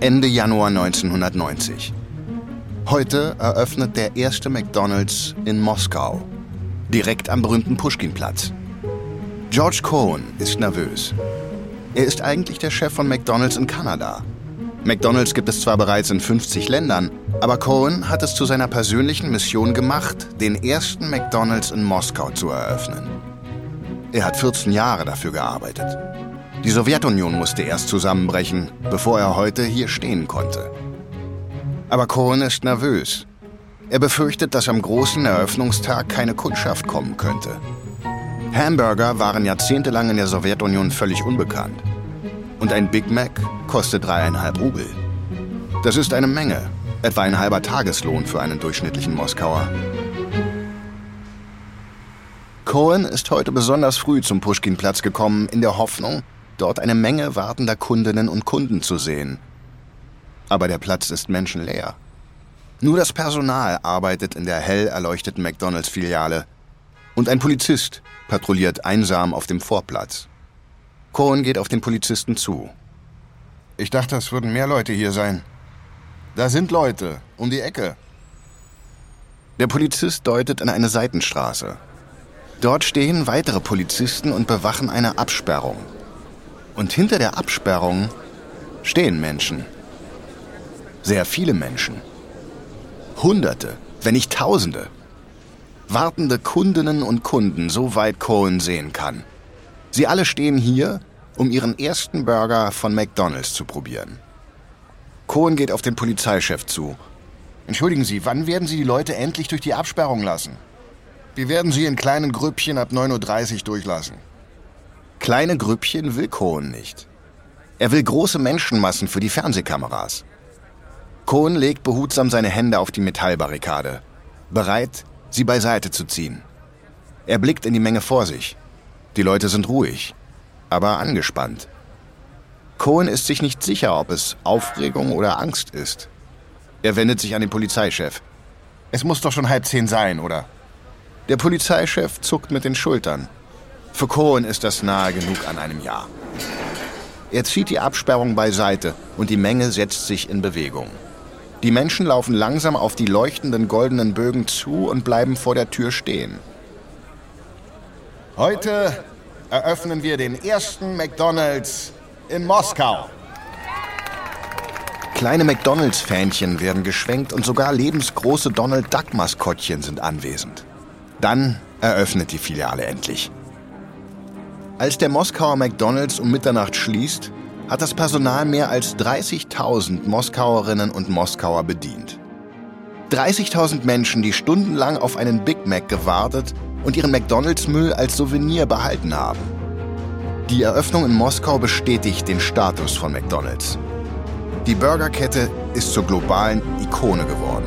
Ende Januar 1990. Heute eröffnet der erste McDonald's in Moskau, direkt am berühmten Pushkinplatz. George Cohen ist nervös. Er ist eigentlich der Chef von McDonald's in Kanada. McDonald's gibt es zwar bereits in 50 Ländern, aber Cohen hat es zu seiner persönlichen Mission gemacht, den ersten McDonald's in Moskau zu eröffnen. Er hat 14 Jahre dafür gearbeitet. Die Sowjetunion musste erst zusammenbrechen, bevor er heute hier stehen konnte. Aber Cohen ist nervös. Er befürchtet, dass am großen Eröffnungstag keine Kundschaft kommen könnte. Hamburger waren jahrzehntelang in der Sowjetunion völlig unbekannt. Und ein Big Mac kostet dreieinhalb Rubel. Das ist eine Menge, etwa ein halber Tageslohn für einen durchschnittlichen Moskauer. Cohen ist heute besonders früh zum Pushkin-Platz gekommen, in der Hoffnung, dort eine Menge wartender Kundinnen und Kunden zu sehen. Aber der Platz ist menschenleer. Nur das Personal arbeitet in der hell erleuchteten McDonalds-Filiale. Und ein Polizist patrouilliert einsam auf dem Vorplatz. Cohen geht auf den Polizisten zu. Ich dachte, es würden mehr Leute hier sein. Da sind Leute, um die Ecke. Der Polizist deutet in eine Seitenstraße. Dort stehen weitere Polizisten und bewachen eine Absperrung. Und hinter der Absperrung stehen Menschen. Sehr viele Menschen. Hunderte, wenn nicht Tausende. Wartende Kundinnen und Kunden, soweit Cohen sehen kann. Sie alle stehen hier, um ihren ersten Burger von McDonald's zu probieren. Cohen geht auf den Polizeichef zu. Entschuldigen Sie, wann werden Sie die Leute endlich durch die Absperrung lassen? Wir werden sie in kleinen Grüppchen ab 9.30 Uhr durchlassen. Kleine Grüppchen will Cohen nicht. Er will große Menschenmassen für die Fernsehkameras. Cohen legt behutsam seine Hände auf die Metallbarrikade, bereit, sie beiseite zu ziehen. Er blickt in die Menge vor sich. Die Leute sind ruhig, aber angespannt. Cohen ist sich nicht sicher, ob es Aufregung oder Angst ist. Er wendet sich an den Polizeichef. Es muss doch schon halb zehn sein, oder? Der Polizeichef zuckt mit den Schultern. Für Cohen ist das nahe genug an einem Jahr. Er zieht die Absperrung beiseite und die Menge setzt sich in Bewegung. Die Menschen laufen langsam auf die leuchtenden goldenen Bögen zu und bleiben vor der Tür stehen. Heute eröffnen wir den ersten McDonald's in Moskau. Kleine McDonalds-Fähnchen werden geschwenkt und sogar lebensgroße Donald Duck-Maskottchen sind anwesend. Dann eröffnet die Filiale endlich. Als der Moskauer McDonalds um Mitternacht schließt, hat das Personal mehr als 30.000 Moskauerinnen und Moskauer bedient. 30.000 Menschen, die stundenlang auf einen Big Mac gewartet und ihren McDonalds-Müll als Souvenir behalten haben. Die Eröffnung in Moskau bestätigt den Status von McDonalds. Die Burgerkette ist zur globalen Ikone geworden.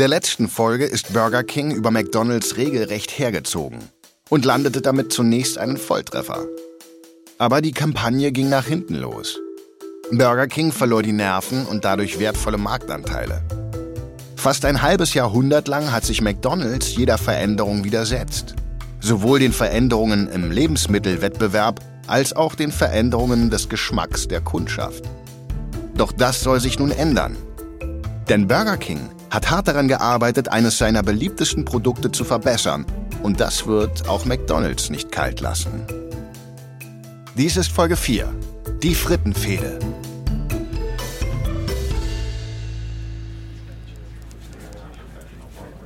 Der letzten Folge ist Burger King über McDonald's regelrecht hergezogen und landete damit zunächst einen Volltreffer. Aber die Kampagne ging nach hinten los. Burger King verlor die Nerven und dadurch wertvolle Marktanteile. Fast ein halbes Jahrhundert lang hat sich McDonald's jeder Veränderung widersetzt. Sowohl den Veränderungen im Lebensmittelwettbewerb als auch den Veränderungen des Geschmacks der Kundschaft. Doch das soll sich nun ändern. Denn Burger King hat hart daran gearbeitet, eines seiner beliebtesten Produkte zu verbessern. Und das wird auch McDonald's nicht kalt lassen. Dies ist Folge 4. Die Frittenfehde.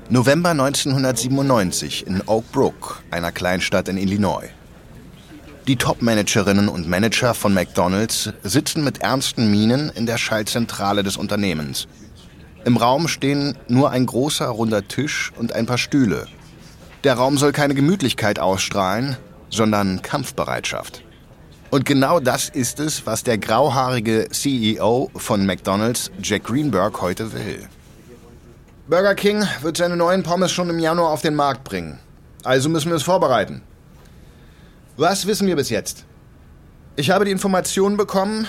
November 1997 in Oak Brook, einer Kleinstadt in Illinois. Die Top-Managerinnen und Manager von McDonald's sitzen mit ernsten Mienen in der Schaltzentrale des Unternehmens Im Raum stehen nur ein großer runder Tisch und ein paar Stühle. Der Raum soll keine Gemütlichkeit ausstrahlen, sondern Kampfbereitschaft. Und genau das ist es, was der grauhaarige CEO von McDonald's, Jack Greenberg, heute will. Burger King wird seine neuen Pommes schon im Januar auf den Markt bringen. Also müssen wir es vorbereiten. Was wissen wir bis jetzt? Ich habe die Information bekommen,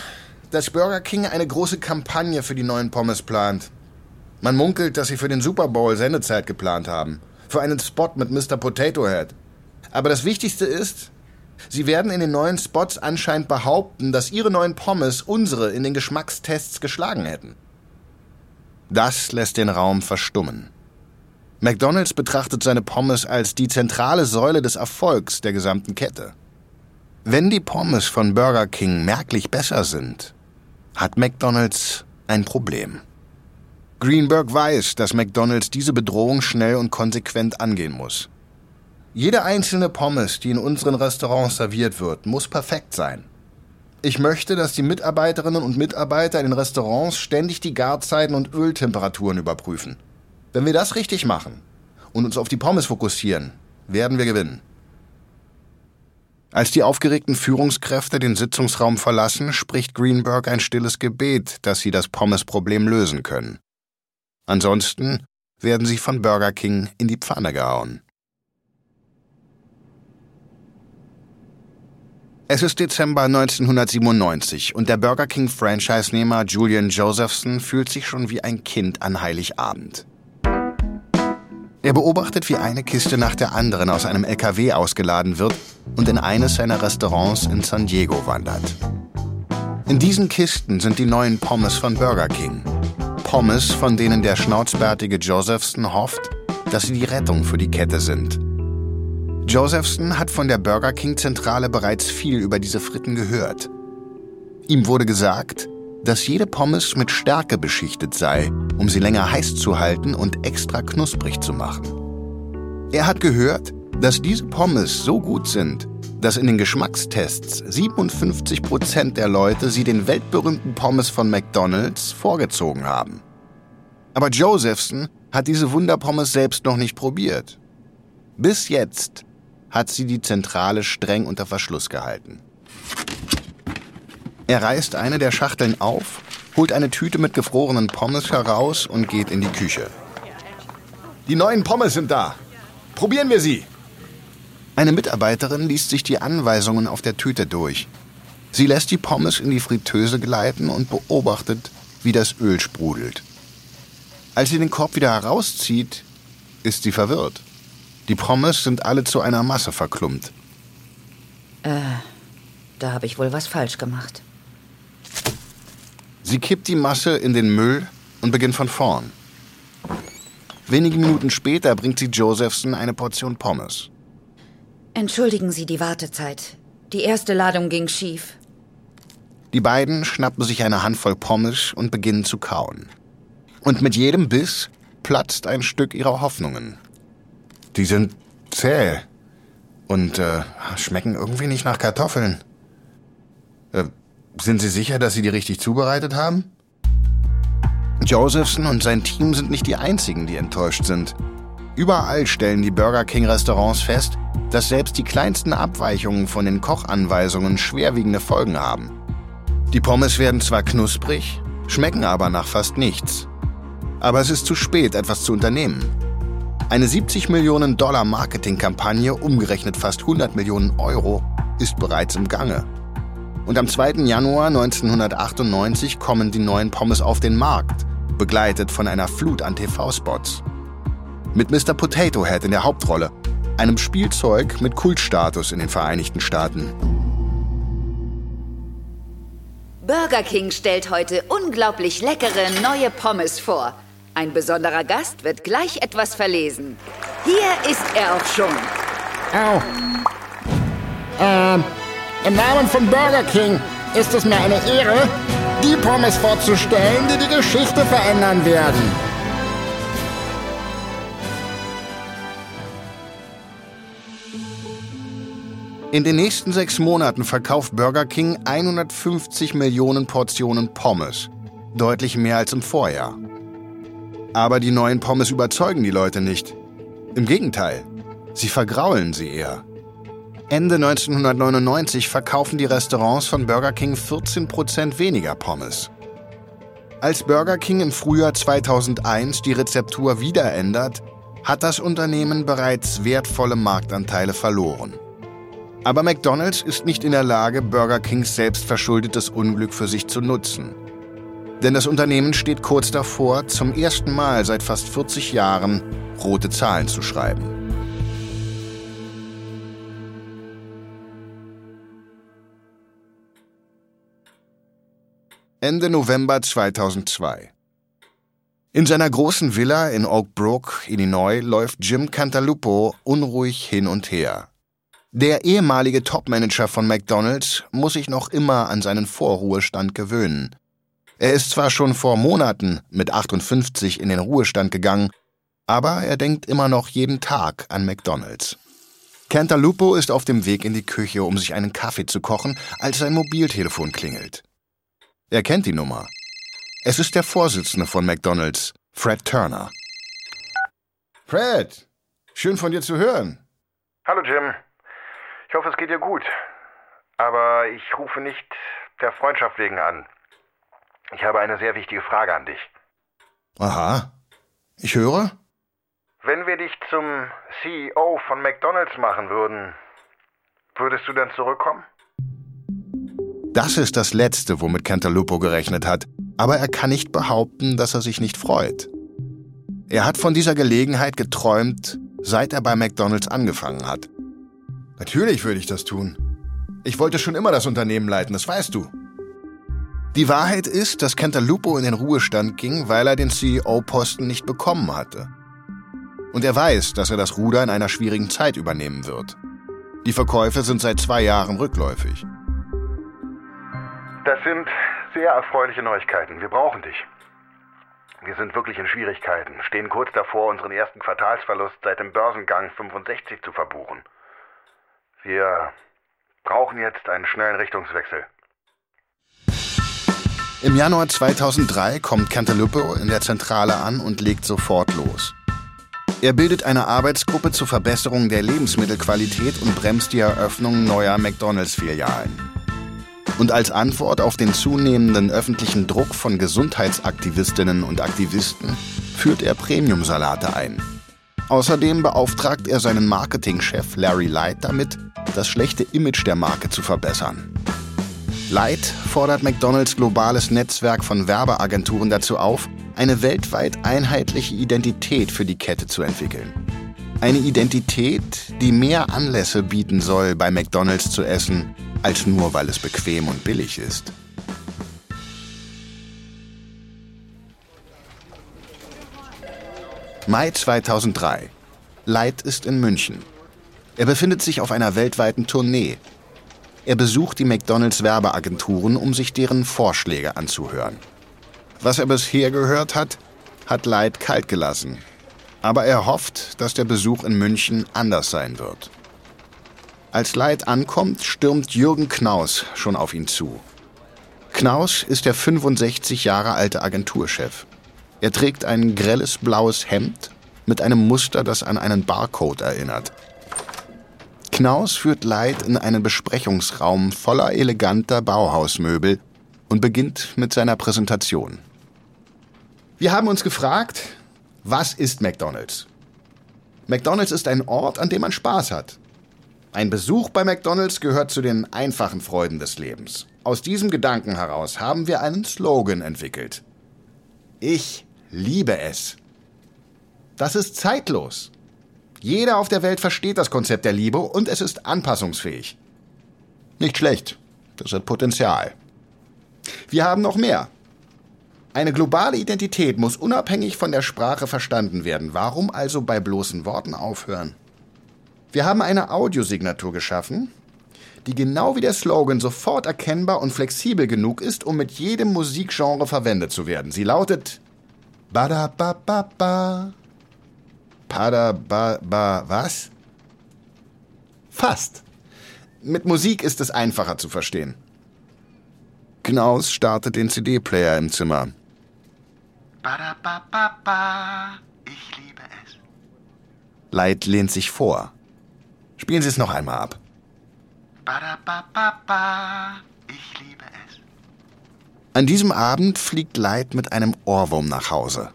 dass Burger King eine große Kampagne für die neuen Pommes plant. Man munkelt, dass sie für den Super Bowl Sendezeit geplant haben. Für einen Spot mit Mr. Potato Head. Aber das Wichtigste ist, sie werden in den neuen Spots anscheinend behaupten, dass ihre neuen Pommes unsere in den Geschmackstests geschlagen hätten. Das lässt den Raum verstummen. McDonald's betrachtet seine Pommes als die zentrale Säule des Erfolgs der gesamten Kette. Wenn die Pommes von Burger King merklich besser sind, hat McDonald's ein Problem. Greenberg weiß, dass McDonald's diese Bedrohung schnell und konsequent angehen muss. Jede einzelne Pommes, die in unseren Restaurants serviert wird, muss perfekt sein. Ich möchte, dass die Mitarbeiterinnen und Mitarbeiter in den Restaurants ständig die Garzeiten und Öltemperaturen überprüfen. Wenn wir das richtig machen und uns auf die Pommes fokussieren, werden wir gewinnen. Als die aufgeregten Führungskräfte den Sitzungsraum verlassen, spricht Greenberg ein stilles Gebet, dass sie das Pommes-Problem lösen können. Ansonsten werden sie von Burger King in die Pfanne gehauen. Es ist Dezember 1997 und der Burger King Franchise-Nehmer Julian Josephson fühlt sich schon wie ein Kind an Heiligabend. Er beobachtet, wie eine Kiste nach der anderen aus einem LKW ausgeladen wird und in eines seiner Restaurants in San Diego wandert. In diesen Kisten sind die neuen Pommes von Burger King. Pommes, von denen der schnauzbärtige Josephson hofft, dass sie die Rettung für die Kette sind. Josephson hat von der Burger King-Zentrale bereits viel über diese Fritten gehört. Ihm wurde gesagt, dass jede Pommes mit Stärke beschichtet sei, um sie länger heiß zu halten und extra knusprig zu machen. Er hat gehört, dass diese Pommes so gut sind, dass in den Geschmackstests 57 Prozent der Leute sie den weltberühmten Pommes von McDonald's vorgezogen haben. Aber Josephson hat diese Wunderpommes selbst noch nicht probiert. Bis jetzt hat sie die Zentrale streng unter Verschluss gehalten. Er reißt eine der Schachteln auf, holt eine Tüte mit gefrorenen Pommes heraus und geht in die Küche. Die neuen Pommes sind da. Probieren wir sie. Eine Mitarbeiterin liest sich die Anweisungen auf der Tüte durch. Sie lässt die Pommes in die Fritteuse gleiten und beobachtet, wie das Öl sprudelt. Als sie den Korb wieder herauszieht, ist sie verwirrt. Die Pommes sind alle zu einer Masse verklumpt. Äh, da habe ich wohl was falsch gemacht. Sie kippt die Masse in den Müll und beginnt von vorn. Wenige Minuten später bringt sie Josephson eine Portion Pommes. Entschuldigen Sie die Wartezeit. Die erste Ladung ging schief. Die beiden schnappen sich eine Handvoll Pommes und beginnen zu kauen. Und mit jedem Biss platzt ein Stück ihrer Hoffnungen. Die sind zäh und äh, schmecken irgendwie nicht nach Kartoffeln. Äh, sind Sie sicher, dass Sie die richtig zubereitet haben? Josephson und sein Team sind nicht die einzigen, die enttäuscht sind. Überall stellen die Burger King Restaurants fest, dass selbst die kleinsten Abweichungen von den Kochanweisungen schwerwiegende Folgen haben. Die Pommes werden zwar knusprig, schmecken aber nach fast nichts. Aber es ist zu spät, etwas zu unternehmen. Eine 70 Millionen Dollar Marketingkampagne, umgerechnet fast 100 Millionen Euro, ist bereits im Gange. Und am 2. Januar 1998 kommen die neuen Pommes auf den Markt, begleitet von einer Flut an TV-Spots. Mit Mr. Potato Head in der Hauptrolle, einem Spielzeug mit Kultstatus in den Vereinigten Staaten. Burger King stellt heute unglaublich leckere neue Pommes vor. Ein besonderer Gast wird gleich etwas verlesen. Hier ist er auch schon. Au. Ähm, im Namen von Burger King ist es mir eine Ehre, die Pommes vorzustellen, die die Geschichte verändern werden. In den nächsten sechs Monaten verkauft Burger King 150 Millionen Portionen Pommes. Deutlich mehr als im Vorjahr. Aber die neuen Pommes überzeugen die Leute nicht. Im Gegenteil, sie vergraulen sie eher. Ende 1999 verkaufen die Restaurants von Burger King 14% weniger Pommes. Als Burger King im Frühjahr 2001 die Rezeptur wieder ändert, hat das Unternehmen bereits wertvolle Marktanteile verloren. Aber McDonald's ist nicht in der Lage, Burger Kings selbstverschuldetes Unglück für sich zu nutzen. Denn das Unternehmen steht kurz davor, zum ersten Mal seit fast 40 Jahren rote Zahlen zu schreiben. Ende November 2002. In seiner großen Villa in Oak Brook, Illinois, läuft Jim Cantalupo unruhig hin und her. Der ehemalige Topmanager von McDonald's muss sich noch immer an seinen Vorruhestand gewöhnen. Er ist zwar schon vor Monaten mit 58 in den Ruhestand gegangen, aber er denkt immer noch jeden Tag an McDonald's. Cantalupo ist auf dem Weg in die Küche, um sich einen Kaffee zu kochen, als sein Mobiltelefon klingelt. Er kennt die Nummer. Es ist der Vorsitzende von McDonald's, Fred Turner. Fred, schön von dir zu hören. Hallo Jim. Ich hoffe, es geht dir gut. Aber ich rufe nicht der Freundschaft wegen an. Ich habe eine sehr wichtige Frage an dich. Aha. Ich höre. Wenn wir dich zum CEO von McDonald's machen würden, würdest du dann zurückkommen? Das ist das Letzte, womit Cantalupo gerechnet hat, aber er kann nicht behaupten, dass er sich nicht freut. Er hat von dieser Gelegenheit geträumt, seit er bei McDonald's angefangen hat. Natürlich würde ich das tun. Ich wollte schon immer das Unternehmen leiten, das weißt du. Die Wahrheit ist, dass Cantalupo in den Ruhestand ging, weil er den CEO-Posten nicht bekommen hatte. Und er weiß, dass er das Ruder in einer schwierigen Zeit übernehmen wird. Die Verkäufe sind seit zwei Jahren rückläufig. Das sind sehr erfreuliche Neuigkeiten. Wir brauchen dich. Wir sind wirklich in Schwierigkeiten, stehen kurz davor, unseren ersten Quartalsverlust seit dem Börsengang 65 zu verbuchen. Wir brauchen jetzt einen schnellen Richtungswechsel. Im Januar 2003 kommt Cantalupe in der Zentrale an und legt sofort los. Er bildet eine Arbeitsgruppe zur Verbesserung der Lebensmittelqualität und bremst die Eröffnung neuer McDonalds-Filialen. Und als Antwort auf den zunehmenden öffentlichen Druck von Gesundheitsaktivistinnen und Aktivisten führt er Premiumsalate ein. Außerdem beauftragt er seinen Marketingchef Larry Light damit, das schlechte Image der Marke zu verbessern. Light fordert McDonalds globales Netzwerk von Werbeagenturen dazu auf, eine weltweit einheitliche Identität für die Kette zu entwickeln. Eine Identität, die mehr Anlässe bieten soll, bei McDonalds zu essen, als nur weil es bequem und billig ist. Mai 2003. Light ist in München. Er befindet sich auf einer weltweiten Tournee. Er besucht die McDonalds Werbeagenturen, um sich deren Vorschläge anzuhören. Was er bisher gehört hat, hat Light kalt gelassen. Aber er hofft, dass der Besuch in München anders sein wird. Als Leid ankommt, stürmt Jürgen Knaus schon auf ihn zu. Knaus ist der 65 Jahre alte Agenturchef. Er trägt ein grelles blaues Hemd mit einem Muster, das an einen Barcode erinnert. Knaus führt Leid in einen Besprechungsraum voller eleganter Bauhausmöbel und beginnt mit seiner Präsentation. Wir haben uns gefragt, was ist McDonald's? McDonald's ist ein Ort, an dem man Spaß hat. Ein Besuch bei McDonald's gehört zu den einfachen Freuden des Lebens. Aus diesem Gedanken heraus haben wir einen Slogan entwickelt. Ich liebe es. Das ist zeitlos. Jeder auf der Welt versteht das Konzept der Liebe und es ist anpassungsfähig. Nicht schlecht. Das hat Potenzial. Wir haben noch mehr. Eine globale Identität muss unabhängig von der Sprache verstanden werden. Warum also bei bloßen Worten aufhören? Wir haben eine Audiosignatur geschaffen, die genau wie der Slogan sofort erkennbar und flexibel genug ist, um mit jedem Musikgenre verwendet zu werden. Sie lautet Bada ba ba ba. Pada ba ba was? Fast. Mit Musik ist es einfacher zu verstehen. Knaus startet den CD-Player im Zimmer. Ba-da-ba-ba-ba. Ich liebe es. Light lehnt sich vor. Spielen Sie es noch einmal ab. Ba-da-ba-ba-ba. Ich liebe es. An diesem Abend fliegt Light mit einem Ohrwurm nach Hause.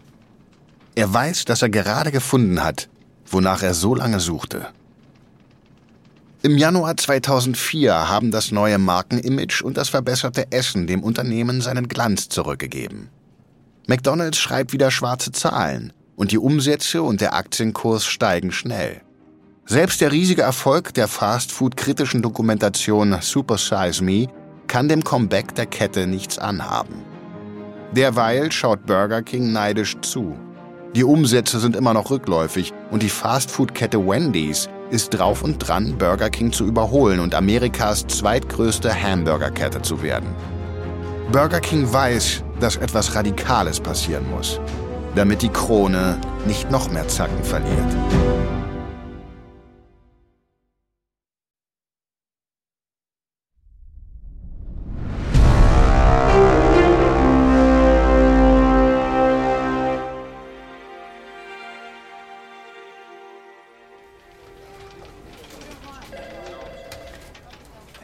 Er weiß, dass er gerade gefunden hat, wonach er so lange suchte. Im Januar 2004 haben das neue Markenimage und das verbesserte Essen dem Unternehmen seinen Glanz zurückgegeben. McDonald's schreibt wieder schwarze Zahlen und die Umsätze und der Aktienkurs steigen schnell. Selbst der riesige Erfolg der Fastfood-kritischen Dokumentation Super Size Me kann dem Comeback der Kette nichts anhaben. Derweil schaut Burger King neidisch zu. Die Umsätze sind immer noch rückläufig und die Fastfood-Kette Wendy's ist drauf und dran, Burger King zu überholen und Amerikas zweitgrößte Hamburgerkette zu werden. Burger King weiß, dass etwas Radikales passieren muss, damit die Krone nicht noch mehr Zacken verliert.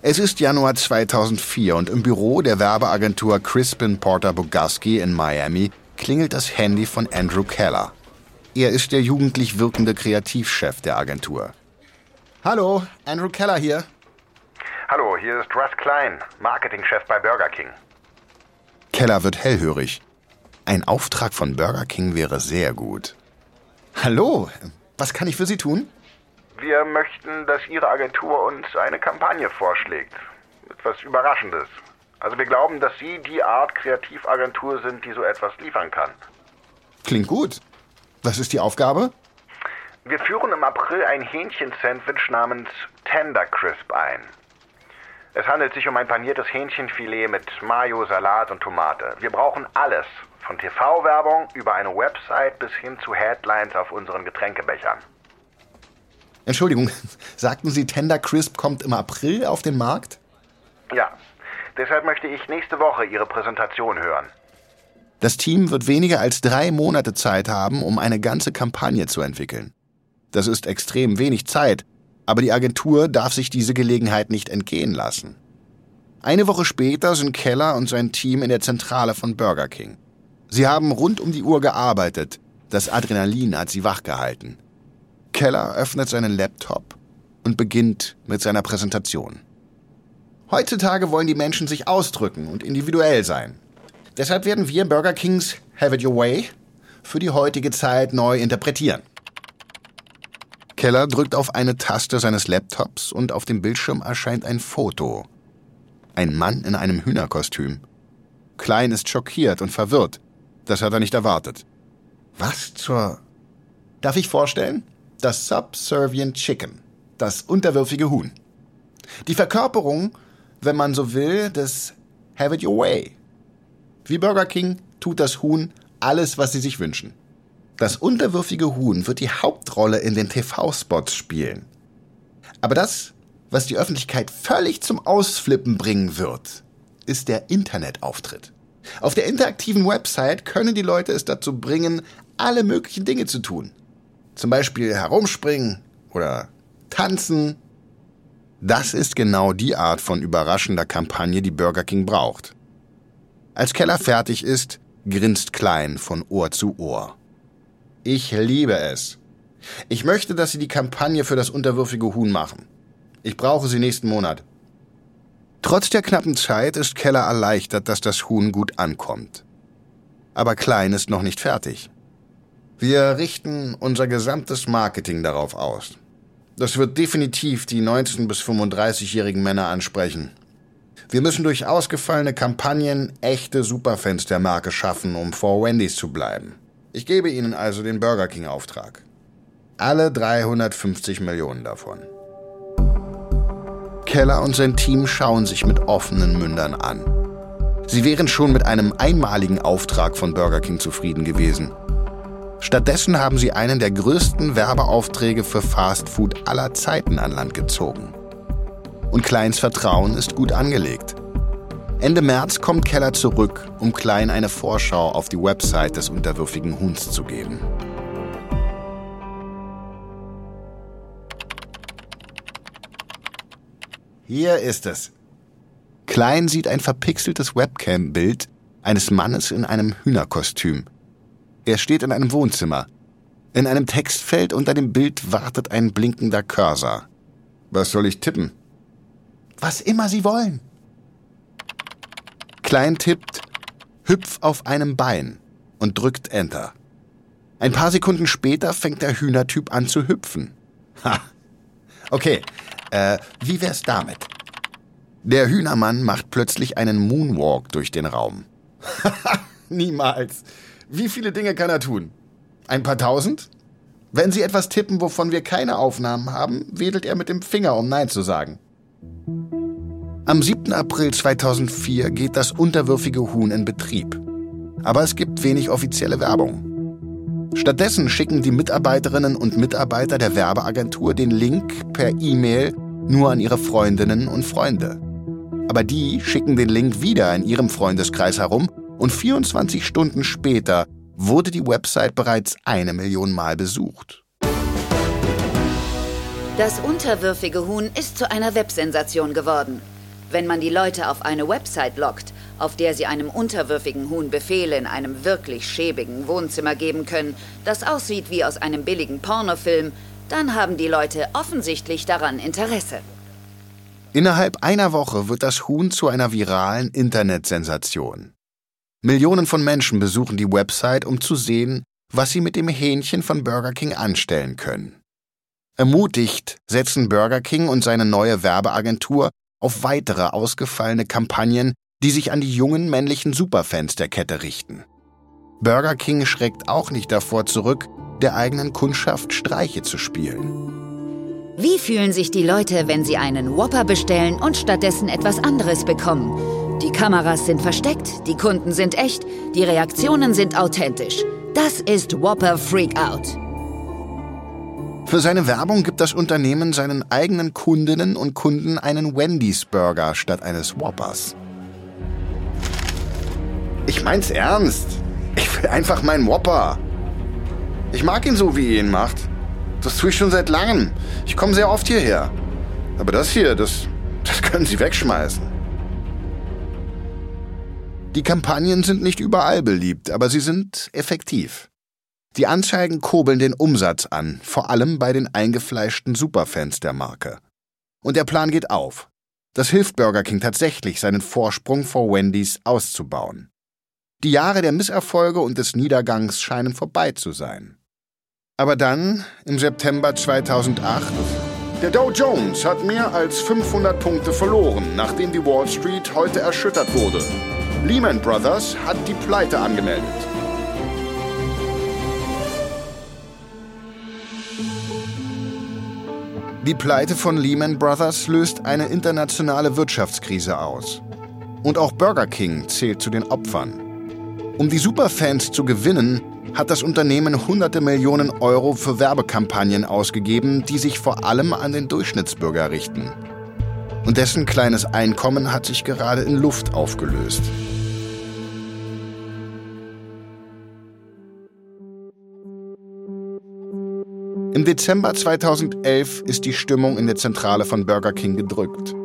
Es ist Januar 2004 und im Büro der Werbeagentur Crispin Porter Bogaski in Miami klingelt das Handy von Andrew Keller. Er ist der jugendlich wirkende Kreativchef der Agentur. Hallo, Andrew Keller hier. Hallo, hier ist Russ Klein, Marketingchef bei Burger King. Keller wird hellhörig. Ein Auftrag von Burger King wäre sehr gut. Hallo, was kann ich für Sie tun? Wir möchten, dass Ihre Agentur uns eine Kampagne vorschlägt. Etwas Überraschendes. Also wir glauben, dass Sie die Art Kreativagentur sind, die so etwas liefern kann. Klingt gut. Was ist die Aufgabe? Wir führen im April ein Hähnchensandwich namens Tender Crisp ein. Es handelt sich um ein paniertes Hähnchenfilet mit Mayo, Salat und Tomate. Wir brauchen alles, von TV-Werbung über eine Website bis hin zu Headlines auf unseren Getränkebechern. Entschuldigung, sagten Sie, Tender Crisp kommt im April auf den Markt? Ja, deshalb möchte ich nächste Woche Ihre Präsentation hören. Das Team wird weniger als drei Monate Zeit haben, um eine ganze Kampagne zu entwickeln. Das ist extrem wenig Zeit, aber die Agentur darf sich diese Gelegenheit nicht entgehen lassen. Eine Woche später sind Keller und sein Team in der Zentrale von Burger King. Sie haben rund um die Uhr gearbeitet. Das Adrenalin hat sie wachgehalten. Keller öffnet seinen Laptop und beginnt mit seiner Präsentation. Heutzutage wollen die Menschen sich ausdrücken und individuell sein. Deshalb werden wir Burger Kings Have It Your Way für die heutige Zeit neu interpretieren. Keller drückt auf eine Taste seines Laptops und auf dem Bildschirm erscheint ein Foto. Ein Mann in einem Hühnerkostüm. Klein ist schockiert und verwirrt. Das hat er nicht erwartet. Was zur... Darf ich vorstellen? Das Subservient Chicken, das unterwürfige Huhn. Die Verkörperung, wenn man so will, des Have it your way. Wie Burger King tut das Huhn alles, was sie sich wünschen. Das unterwürfige Huhn wird die Hauptrolle in den TV-Spots spielen. Aber das, was die Öffentlichkeit völlig zum Ausflippen bringen wird, ist der Internetauftritt. Auf der interaktiven Website können die Leute es dazu bringen, alle möglichen Dinge zu tun. Zum Beispiel herumspringen oder tanzen. Das ist genau die Art von überraschender Kampagne, die Burger King braucht. Als Keller fertig ist, grinst Klein von Ohr zu Ohr. Ich liebe es. Ich möchte, dass Sie die Kampagne für das unterwürfige Huhn machen. Ich brauche sie nächsten Monat. Trotz der knappen Zeit ist Keller erleichtert, dass das Huhn gut ankommt. Aber Klein ist noch nicht fertig. Wir richten unser gesamtes Marketing darauf aus. Das wird definitiv die 19- bis 35-jährigen Männer ansprechen. Wir müssen durch ausgefallene Kampagnen echte Superfans der Marke schaffen, um vor Wendy's zu bleiben. Ich gebe Ihnen also den Burger King-Auftrag. Alle 350 Millionen davon. Keller und sein Team schauen sich mit offenen Mündern an. Sie wären schon mit einem einmaligen Auftrag von Burger King zufrieden gewesen. Stattdessen haben sie einen der größten Werbeaufträge für Fast Food aller Zeiten an Land gezogen. Und Kleins Vertrauen ist gut angelegt. Ende März kommt Keller zurück, um Klein eine Vorschau auf die Website des unterwürfigen Huhns zu geben. Hier ist es. Klein sieht ein verpixeltes Webcam-Bild eines Mannes in einem Hühnerkostüm. Er steht in einem Wohnzimmer. In einem Textfeld unter dem Bild wartet ein blinkender Cursor. Was soll ich tippen? Was immer Sie wollen. Klein tippt Hüpf auf einem Bein und drückt Enter. Ein paar Sekunden später fängt der Hühnertyp an zu hüpfen. Ha. Okay, äh, wie wär's damit? Der Hühnermann macht plötzlich einen Moonwalk durch den Raum. Niemals. Wie viele Dinge kann er tun? Ein paar tausend? Wenn Sie etwas tippen, wovon wir keine Aufnahmen haben, wedelt er mit dem Finger, um Nein zu sagen. Am 7. April 2004 geht das unterwürfige Huhn in Betrieb. Aber es gibt wenig offizielle Werbung. Stattdessen schicken die Mitarbeiterinnen und Mitarbeiter der Werbeagentur den Link per E-Mail nur an ihre Freundinnen und Freunde. Aber die schicken den Link wieder in ihrem Freundeskreis herum und 24 Stunden später wurde die Website bereits eine Million Mal besucht. Das unterwürfige Huhn ist zu einer Websensation geworden. Wenn man die Leute auf eine Website lockt, auf der sie einem unterwürfigen Huhn Befehle in einem wirklich schäbigen Wohnzimmer geben können, das aussieht wie aus einem billigen Pornofilm, dann haben die Leute offensichtlich daran Interesse. Innerhalb einer Woche wird das Huhn zu einer viralen Internetsensation. Millionen von Menschen besuchen die Website, um zu sehen, was sie mit dem Hähnchen von Burger King anstellen können. Ermutigt setzen Burger King und seine neue Werbeagentur auf weitere ausgefallene Kampagnen, die sich an die jungen männlichen Superfans der Kette richten. Burger King schreckt auch nicht davor zurück, der eigenen Kundschaft Streiche zu spielen. Wie fühlen sich die Leute, wenn sie einen Whopper bestellen und stattdessen etwas anderes bekommen? Die Kameras sind versteckt, die Kunden sind echt, die Reaktionen sind authentisch. Das ist Whopper Freakout. Für seine Werbung gibt das Unternehmen seinen eigenen Kundinnen und Kunden einen Wendy's Burger statt eines Whoppers. Ich mein's ernst. Ich will einfach meinen Whopper. Ich mag ihn so, wie ihr ihn macht. Das tue ich schon seit langem. Ich komme sehr oft hierher. Aber das hier, das, das können Sie wegschmeißen. Die Kampagnen sind nicht überall beliebt, aber sie sind effektiv. Die Anzeigen kurbeln den Umsatz an, vor allem bei den eingefleischten Superfans der Marke. Und der Plan geht auf. Das hilft Burger King tatsächlich, seinen Vorsprung vor Wendy's auszubauen. Die Jahre der Misserfolge und des Niedergangs scheinen vorbei zu sein. Aber dann, im September 2008, der Dow Jones hat mehr als 500 Punkte verloren, nachdem die Wall Street heute erschüttert wurde. Lehman Brothers hat die Pleite angemeldet. Die Pleite von Lehman Brothers löst eine internationale Wirtschaftskrise aus. Und auch Burger King zählt zu den Opfern. Um die Superfans zu gewinnen, hat das Unternehmen hunderte Millionen Euro für Werbekampagnen ausgegeben, die sich vor allem an den Durchschnittsbürger richten. Und dessen kleines Einkommen hat sich gerade in Luft aufgelöst. Im Dezember 2011 ist die Stimmung in der Zentrale von Burger King gedrückt.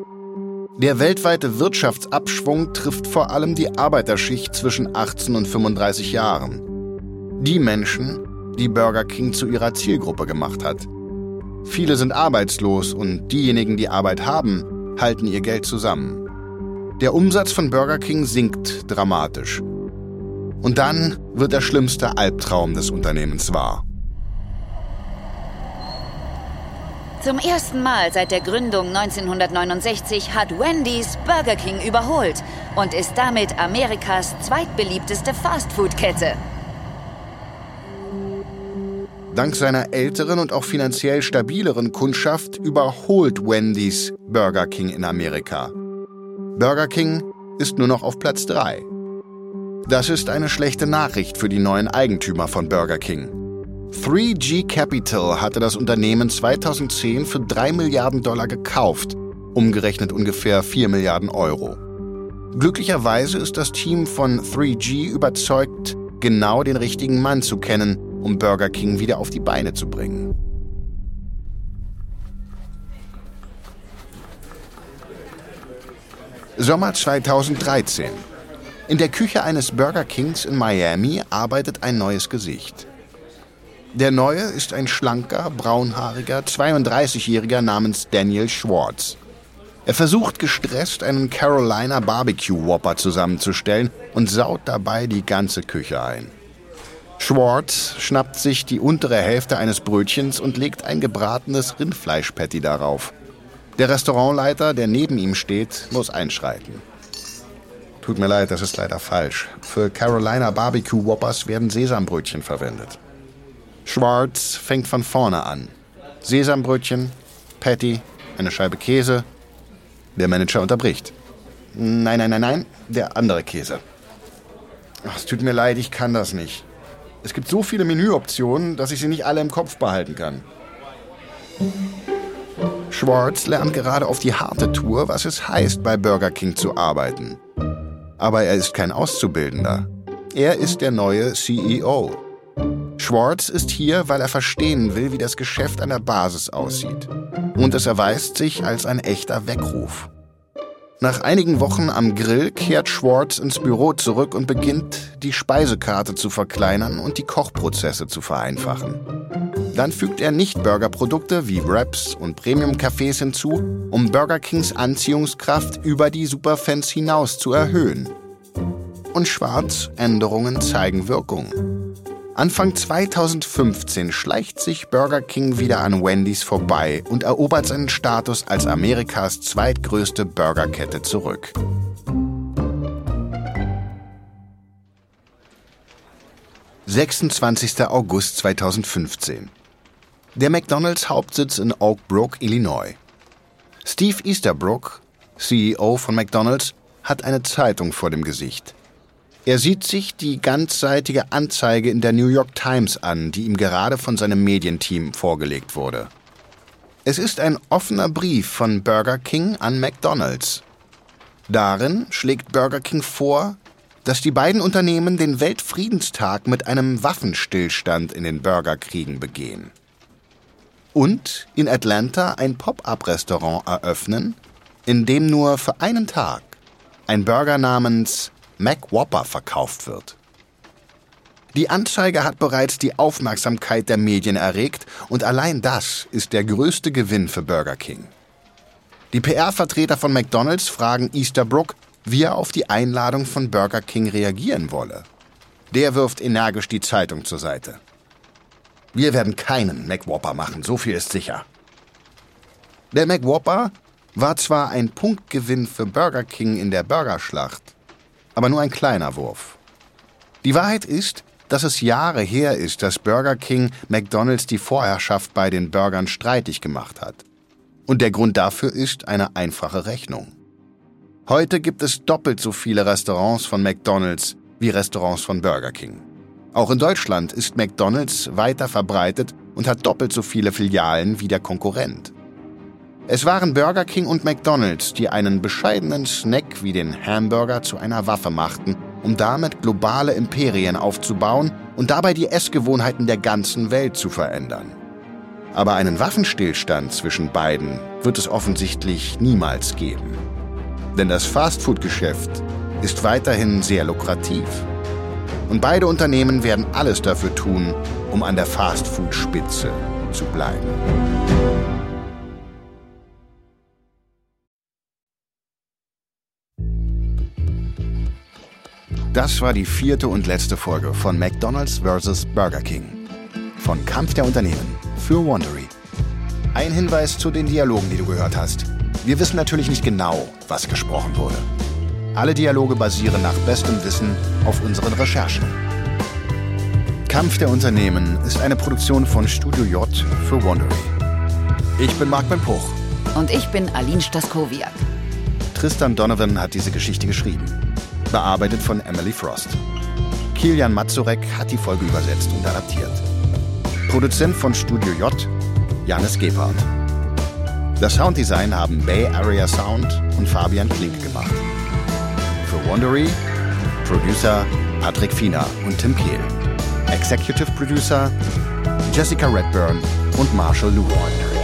Der weltweite Wirtschaftsabschwung trifft vor allem die Arbeiterschicht zwischen 18 und 35 Jahren. Die Menschen, die Burger King zu ihrer Zielgruppe gemacht hat. Viele sind arbeitslos und diejenigen, die Arbeit haben, halten ihr Geld zusammen. Der Umsatz von Burger King sinkt dramatisch. Und dann wird der schlimmste Albtraum des Unternehmens wahr. Zum ersten Mal seit der Gründung 1969 hat Wendy's Burger King überholt und ist damit Amerikas zweitbeliebteste Fastfood-Kette. Dank seiner älteren und auch finanziell stabileren Kundschaft überholt Wendy's Burger King in Amerika. Burger King ist nur noch auf Platz 3. Das ist eine schlechte Nachricht für die neuen Eigentümer von Burger King. 3G Capital hatte das Unternehmen 2010 für 3 Milliarden Dollar gekauft, umgerechnet ungefähr 4 Milliarden Euro. Glücklicherweise ist das Team von 3G überzeugt, genau den richtigen Mann zu kennen, um Burger King wieder auf die Beine zu bringen. Sommer 2013. In der Küche eines Burger Kings in Miami arbeitet ein neues Gesicht. Der neue ist ein schlanker, braunhaariger, 32-jähriger namens Daniel Schwartz. Er versucht gestresst, einen Carolina Barbecue Whopper zusammenzustellen und saut dabei die ganze Küche ein. Schwartz schnappt sich die untere Hälfte eines Brötchens und legt ein gebratenes Rindfleischpatty darauf. Der Restaurantleiter, der neben ihm steht, muss einschreiten. Tut mir leid, das ist leider falsch. Für Carolina Barbecue Whoppers werden Sesambrötchen verwendet. Schwartz fängt von vorne an. Sesambrötchen, Patty, eine Scheibe Käse. Der Manager unterbricht. Nein, nein, nein, nein, der andere Käse. Ach, es tut mir leid, ich kann das nicht. Es gibt so viele Menüoptionen, dass ich sie nicht alle im Kopf behalten kann. Schwartz lernt gerade auf die harte Tour, was es heißt, bei Burger King zu arbeiten. Aber er ist kein Auszubildender. Er ist der neue CEO. Schwartz ist hier, weil er verstehen will, wie das Geschäft an der Basis aussieht. Und es erweist sich als ein echter Weckruf. Nach einigen Wochen am Grill kehrt Schwartz ins Büro zurück und beginnt, die Speisekarte zu verkleinern und die Kochprozesse zu vereinfachen. Dann fügt er Nicht-Burger-Produkte wie Wraps und Premium-Cafés hinzu, um Burger Kings Anziehungskraft über die Superfans hinaus zu erhöhen. Und Schwarz Änderungen zeigen Wirkung. Anfang 2015 schleicht sich Burger King wieder an Wendy's vorbei und erobert seinen Status als Amerikas zweitgrößte Burgerkette zurück. »26. August 2015. Der McDonald's Hauptsitz in Oak Brook, Illinois. Steve Easterbrook, CEO von McDonald's, hat eine Zeitung vor dem Gesicht. Er sieht sich die ganzseitige Anzeige in der New York Times an, die ihm gerade von seinem Medienteam vorgelegt wurde. Es ist ein offener Brief von Burger King an McDonald's. Darin schlägt Burger King vor, dass die beiden Unternehmen den Weltfriedenstag mit einem Waffenstillstand in den Burgerkriegen begehen und in Atlanta ein Pop-up-Restaurant eröffnen, in dem nur für einen Tag ein Burger namens Mac Whopper verkauft wird. Die Anzeige hat bereits die Aufmerksamkeit der Medien erregt und allein das ist der größte Gewinn für Burger King. Die PR-Vertreter von McDonald's fragen Easterbrook, wie er auf die Einladung von Burger King reagieren wolle. Der wirft energisch die Zeitung zur Seite. Wir werden keinen McWhopper machen, so viel ist sicher. Der McWhopper war zwar ein Punktgewinn für Burger King in der Burgerschlacht, aber nur ein kleiner Wurf. Die Wahrheit ist, dass es Jahre her ist, dass Burger King McDonald's die Vorherrschaft bei den Burgern streitig gemacht hat. Und der Grund dafür ist eine einfache Rechnung. Heute gibt es doppelt so viele Restaurants von McDonald's wie Restaurants von Burger King. Auch in Deutschland ist McDonald's weiter verbreitet und hat doppelt so viele Filialen wie der Konkurrent. Es waren Burger King und McDonald's, die einen bescheidenen Snack wie den Hamburger zu einer Waffe machten, um damit globale Imperien aufzubauen und dabei die Essgewohnheiten der ganzen Welt zu verändern. Aber einen Waffenstillstand zwischen beiden wird es offensichtlich niemals geben. Denn das Fastfood-Geschäft ist weiterhin sehr lukrativ. Und beide Unternehmen werden alles dafür tun, um an der Fastfood-Spitze zu bleiben. Das war die vierte und letzte Folge von McDonald's vs. Burger King. Von Kampf der Unternehmen für Wondery. Ein Hinweis zu den Dialogen, die du gehört hast. Wir wissen natürlich nicht genau, was gesprochen wurde. Alle Dialoge basieren nach bestem Wissen auf unseren Recherchen. Kampf der Unternehmen ist eine Produktion von Studio J für Wondery. Ich bin Marc Puch. Und ich bin Aline Staskowiak. Tristan Donovan hat diese Geschichte geschrieben. Bearbeitet von Emily Frost. Kilian Mazurek hat die Folge übersetzt und adaptiert. Produzent von Studio J, Janis Gebhardt. Das Sounddesign haben Bay Area Sound und Fabian Klink gemacht. Wandery, Producer Patrick Fiener und Tim Kehl. Executive Producer Jessica Redburn und Marshall Lewand.